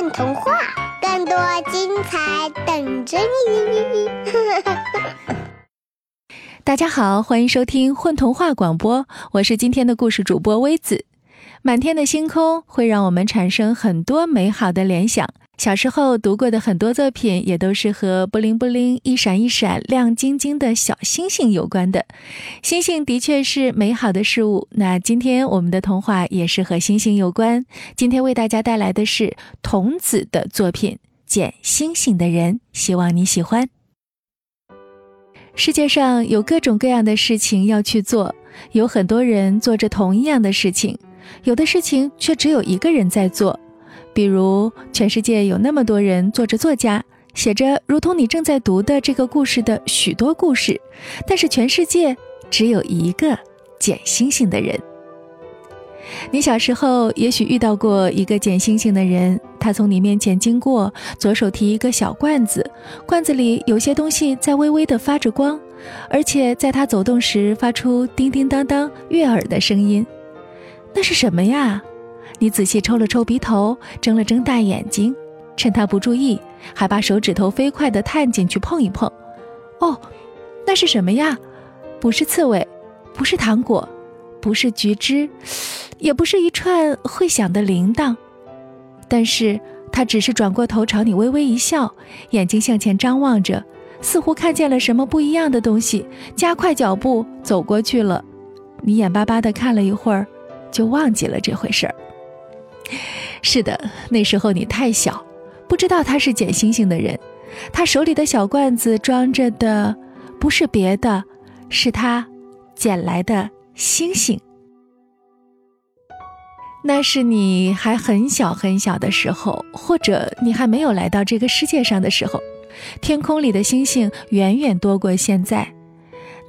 混童话，更多精彩等着你！大家好，欢迎收听混童话广播，我是今天的故事主播微子。满天的星空会让我们产生很多美好的联想。小时候读过的很多作品，也都是和布灵布灵、一闪一闪、亮晶晶的小星星有关的。星星的确是美好的事物。那今天我们的童话也是和星星有关。今天为大家带来的是童子的作品《捡星星的人》，希望你喜欢。世界上有各种各样的事情要去做，有很多人做着同一样的事情，有的事情却只有一个人在做。比如，全世界有那么多人做着作家，写着如同你正在读的这个故事的许多故事，但是全世界只有一个捡星星的人。你小时候也许遇到过一个捡星星的人，他从你面前经过，左手提一个小罐子，罐子里有些东西在微微的发着光，而且在他走动时发出叮叮当当悦耳的声音。那是什么呀？你仔细抽了抽鼻头，睁了睁大眼睛，趁他不注意，还把手指头飞快地探进去碰一碰。哦，那是什么呀？不是刺猬，不是糖果，不是橘汁，也不是一串会响的铃铛。但是他只是转过头朝你微微一笑，眼睛向前张望着，似乎看见了什么不一样的东西，加快脚步走过去了。你眼巴巴地看了一会儿，就忘记了这回事儿。是的，那时候你太小，不知道他是捡星星的人。他手里的小罐子装着的不是别的，是他捡来的星星。那是你还很小很小的时候，或者你还没有来到这个世界上的时候，天空里的星星远远多过现在。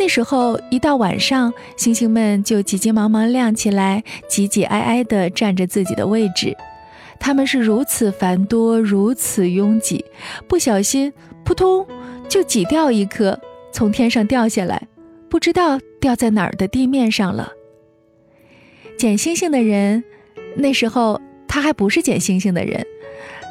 那时候一到晚上，星星们就急急忙忙亮起来，挤挤挨挨地占着自己的位置。他们是如此繁多，如此拥挤，不小心扑通就挤掉一颗，从天上掉下来，不知道掉在哪儿的地面上了。捡星星的人，那时候他还不是捡星星的人。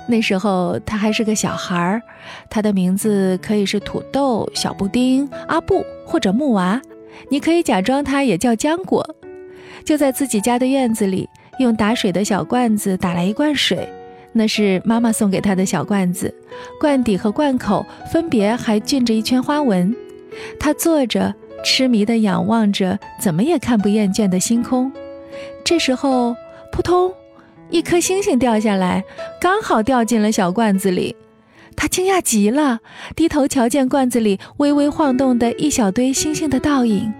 那时候他还是个小孩儿，他的名字可以是土豆、小布丁、阿布或者木娃，你可以假装他也叫浆果。就在自己家的院子里，用打水的小罐子打来一罐水，那是妈妈送给他的小罐子，罐底和罐口分别还浸着一圈花纹。他坐着，痴迷地仰望着怎么也看不厌倦的星空。这时候，扑通。一颗星星掉下来，刚好掉进了小罐子里。他惊讶极了，低头瞧见罐子里微微晃动的一小堆星星的倒影。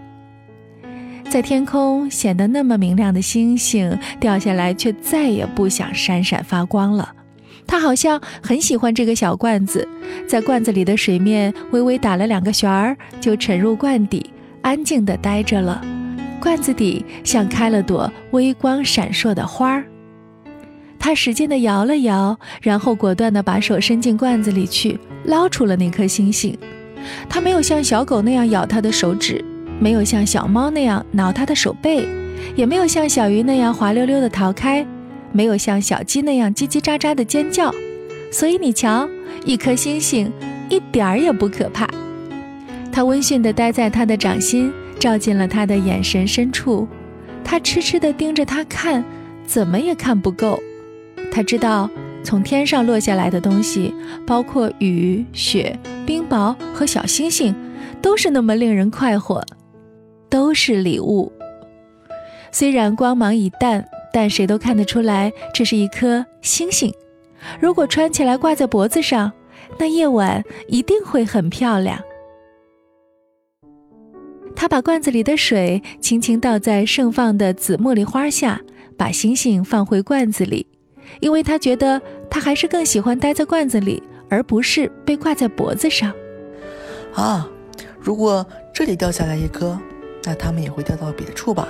在天空显得那么明亮的星星掉下来，却再也不想闪闪发光了。他好像很喜欢这个小罐子，在罐子里的水面微微打了两个旋儿，就沉入罐底，安静地待着了。罐子底像开了朵微光闪烁的花儿。他使劲地摇了摇，然后果断地把手伸进罐子里去，捞出了那颗星星。他没有像小狗那样咬他的手指，没有像小猫那样挠他的手背，也没有像小鱼那样滑溜溜地逃开，没有像小鸡那样叽叽喳喳地尖叫。所以你瞧，一颗星星一点儿也不可怕。他温驯地待在他的掌心，照进了他的眼神深处。他痴痴地盯着他看，怎么也看不够。他知道，从天上落下来的东西，包括雨、雪、冰雹和小星星，都是那么令人快活，都是礼物。虽然光芒已淡，但谁都看得出来，这是一颗星星。如果穿起来挂在脖子上，那夜晚一定会很漂亮。他把罐子里的水轻轻倒在盛放的紫茉莉花下，把星星放回罐子里。因为他觉得他还是更喜欢待在罐子里，而不是被挂在脖子上。啊，如果这里掉下来一颗，那它们也会掉到别处吧？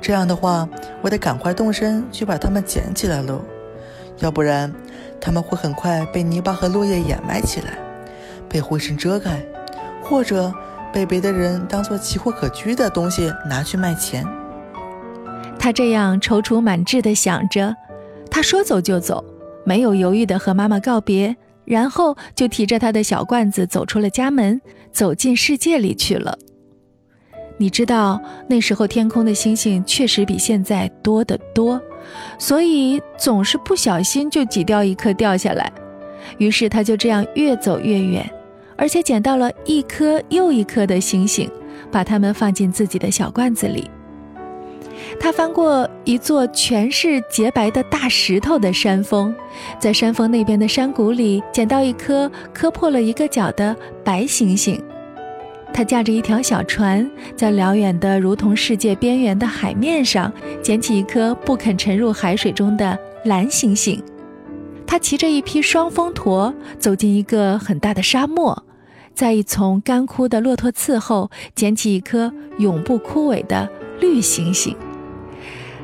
这样的话，我得赶快动身去把它们捡起来喽，要不然它们会很快被泥巴和落叶掩埋起来，被灰尘遮盖，或者被别的人当做奇货可居的东西拿去卖钱。他这样踌躇满志地想着。他说走就走，没有犹豫地和妈妈告别，然后就提着他的小罐子走出了家门，走进世界里去了。你知道那时候天空的星星确实比现在多得多，所以总是不小心就挤掉一颗掉下来。于是他就这样越走越远，而且捡到了一颗又一颗的星星，把它们放进自己的小罐子里。他翻过一座全是洁白的大石头的山峰，在山峰那边的山谷里捡到一颗磕破了一个角的白星星。他驾着一条小船，在辽远的如同世界边缘的海面上，捡起一颗不肯沉入海水中的蓝星星。他骑着一匹双峰驼，走进一个很大的沙漠，在一丛干枯的骆驼刺后，捡起一颗永不枯萎的绿星星。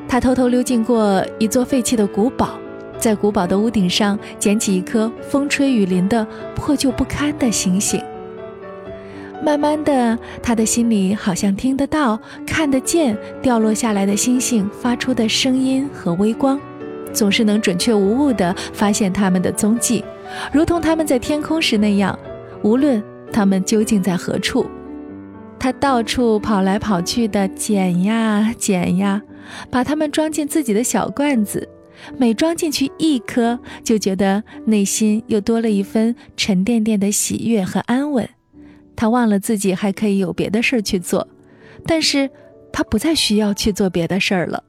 他偷偷溜进过一座废弃的古堡，在古堡的屋顶上捡起一颗风吹雨淋的破旧不堪的星星。慢慢的，他的心里好像听得到、看得见掉落下来的星星发出的声音和微光，总是能准确无误地发现它们的踪迹，如同他们在天空时那样，无论它们究竟在何处。他到处跑来跑去的捡呀捡呀，把它们装进自己的小罐子，每装进去一颗，就觉得内心又多了一分沉甸甸的喜悦和安稳。他忘了自己还可以有别的事儿去做，但是他不再需要去做别的事儿了。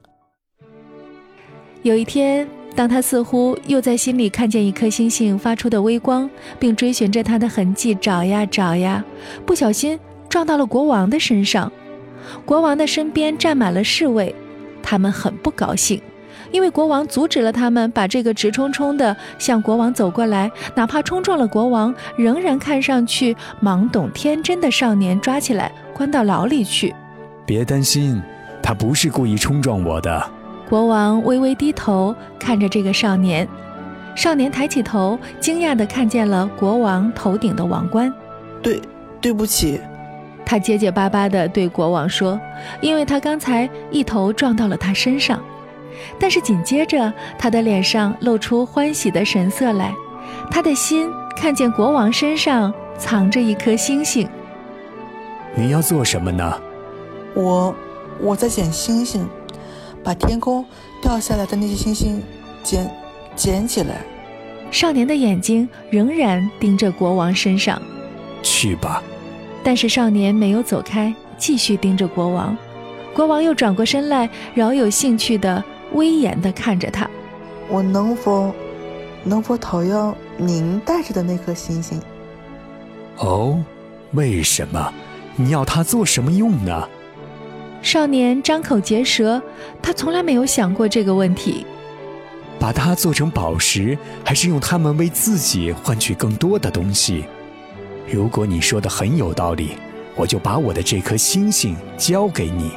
有一天，当他似乎又在心里看见一颗星星发出的微光，并追寻着它的痕迹找呀找呀，不小心撞到了国王的身上。国王的身边站满了侍卫，他们很不高兴。因为国王阻止了他们把这个直冲冲的向国王走过来，哪怕冲撞了国王，仍然看上去懵懂天真的少年抓起来关到牢里去。别担心，他不是故意冲撞我的。国王微微低头看着这个少年，少年抬起头，惊讶地看见了国王头顶的王冠。对，对不起，他结结巴巴地对国王说，因为他刚才一头撞到了他身上。但是紧接着，他的脸上露出欢喜的神色来，他的心看见国王身上藏着一颗星星。你要做什么呢？我，我在捡星星，把天空掉下来的那些星星捡捡起来。少年的眼睛仍然盯着国王身上。去吧。但是少年没有走开，继续盯着国王。国王又转过身来，饶有兴趣的。威严的看着他，我能否，能否讨要您带着的那颗星星？哦，为什么？你要它做什么用呢？少年张口结舌，他从来没有想过这个问题。把它做成宝石，还是用它们为自己换取更多的东西？如果你说的很有道理，我就把我的这颗星星交给你。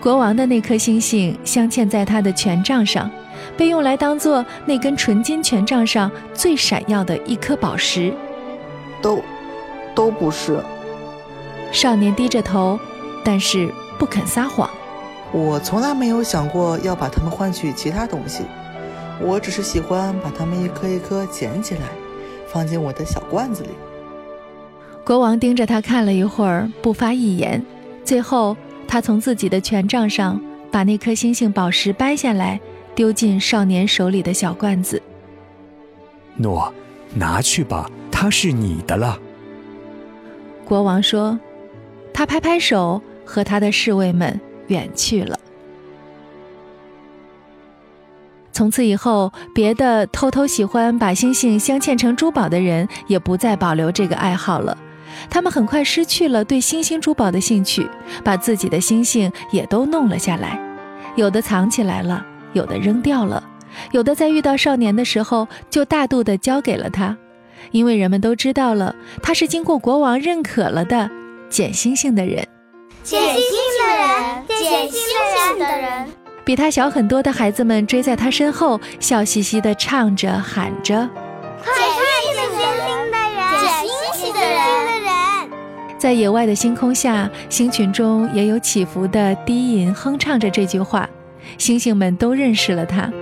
国王的那颗星星镶嵌在他的权杖上，被用来当做那根纯金权杖上最闪耀的一颗宝石。都，都不是。少年低着头，但是不肯撒谎。我从来没有想过要把它们换取其他东西，我只是喜欢把它们一颗一颗捡起来，放进我的小罐子里。国王盯着他看了一会儿，不发一言，最后。他从自己的权杖上把那颗星星宝石掰下来，丢进少年手里的小罐子。诺，拿去吧，它是你的了。国王说，他拍拍手，和他的侍卫们远去了。从此以后，别的偷偷喜欢把星星镶嵌成珠宝的人，也不再保留这个爱好了。他们很快失去了对星星珠宝的兴趣，把自己的星星也都弄了下来，有的藏起来了，有的扔掉了，有的在遇到少年的时候就大度地交给了他，因为人们都知道了他是经过国王认可了的捡星星的人。捡星星的人，捡星星的人，比他小很多的孩子们追在他身后，笑嘻嘻地唱着喊着。在野外的星空下，星群中也有起伏的低吟哼唱着这句话。星星们都认识了它，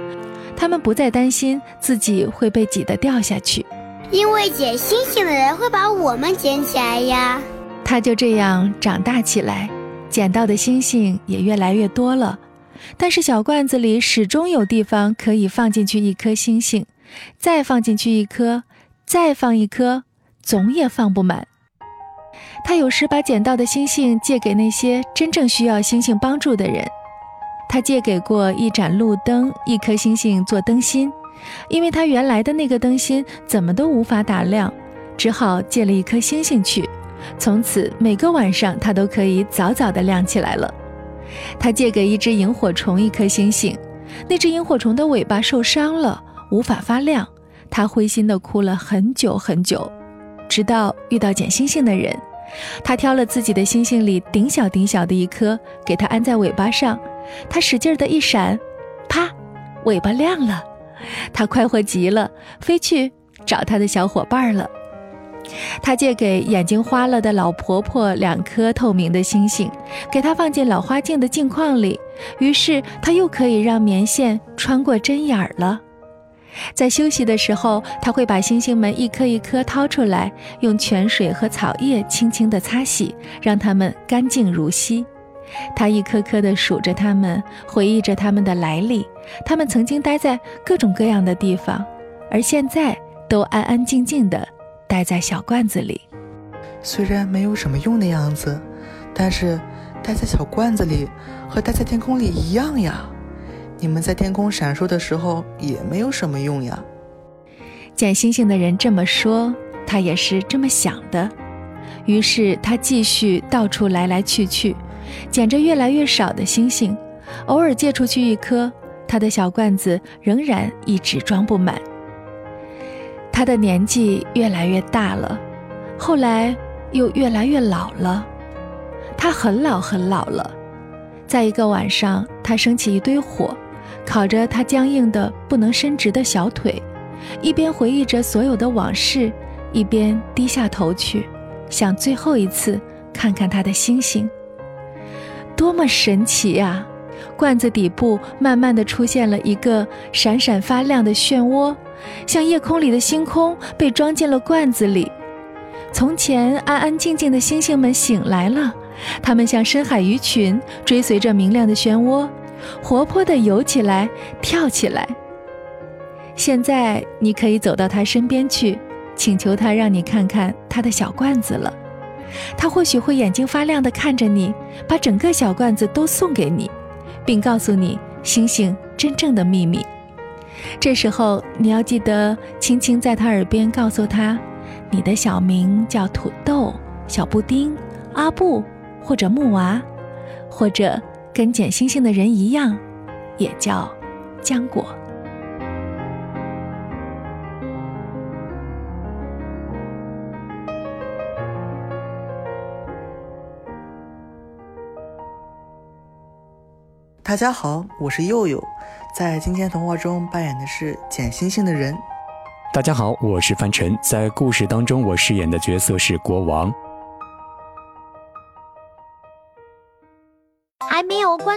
他们不再担心自己会被挤得掉下去，因为捡星星的人会把我们捡起来呀。它就这样长大起来，捡到的星星也越来越多了。但是小罐子里始终有地方可以放进去一颗星星，再放进去一颗，再放一颗，总也放不满。他有时把捡到的星星借给那些真正需要星星帮助的人。他借给过一盏路灯、一颗星星做灯芯，因为他原来的那个灯芯怎么都无法打亮，只好借了一颗星星去。从此每个晚上他都可以早早的亮起来了。他借给一只萤火虫一颗星星，那只萤火虫的尾巴受伤了，无法发亮，他灰心的哭了很久很久，直到遇到捡星星的人。他挑了自己的星星里顶小顶小的一颗，给它安在尾巴上。他使劲的一闪，啪，尾巴亮了。他快活极了，飞去找他的小伙伴了。他借给眼睛花了的老婆婆两颗透明的星星，给她放进老花镜的镜框里，于是她又可以让棉线穿过针眼儿了。在休息的时候，他会把星星们一颗一颗掏出来，用泉水和草叶轻轻地擦洗，让它们干净如昔。他一颗颗地数着它们，回忆着它们的来历。它们曾经待在各种各样的地方，而现在都安安静静地待在小罐子里。虽然没有什么用的样子，但是待在小罐子里和待在天空里一样呀。你们在天空闪烁的时候也没有什么用呀。捡星星的人这么说，他也是这么想的。于是他继续到处来来去去，捡着越来越少的星星，偶尔借出去一颗，他的小罐子仍然一直装不满。他的年纪越来越大了，后来又越来越老了，他很老很老了。在一个晚上，他升起一堆火。烤着他僵硬的不能伸直的小腿，一边回忆着所有的往事，一边低下头去，想最后一次看看他的星星。多么神奇呀！罐子底部慢慢的出现了一个闪闪发亮的漩涡，像夜空里的星空被装进了罐子里。从前安安静静的星星们醒来了，它们像深海鱼群，追随着明亮的漩涡。活泼地游起来，跳起来。现在你可以走到他身边去，请求他让你看看他的小罐子了。他或许会眼睛发亮地看着你，把整个小罐子都送给你，并告诉你星星真正的秘密。这时候你要记得轻轻在他耳边告诉他，你的小名叫土豆、小布丁、阿布或者木娃，或者。跟捡星星的人一样，也叫浆果。大家好，我是佑佑，在今天童话中扮演的是捡星星的人。大家好，我是范晨，在故事当中我饰演的角色是国王。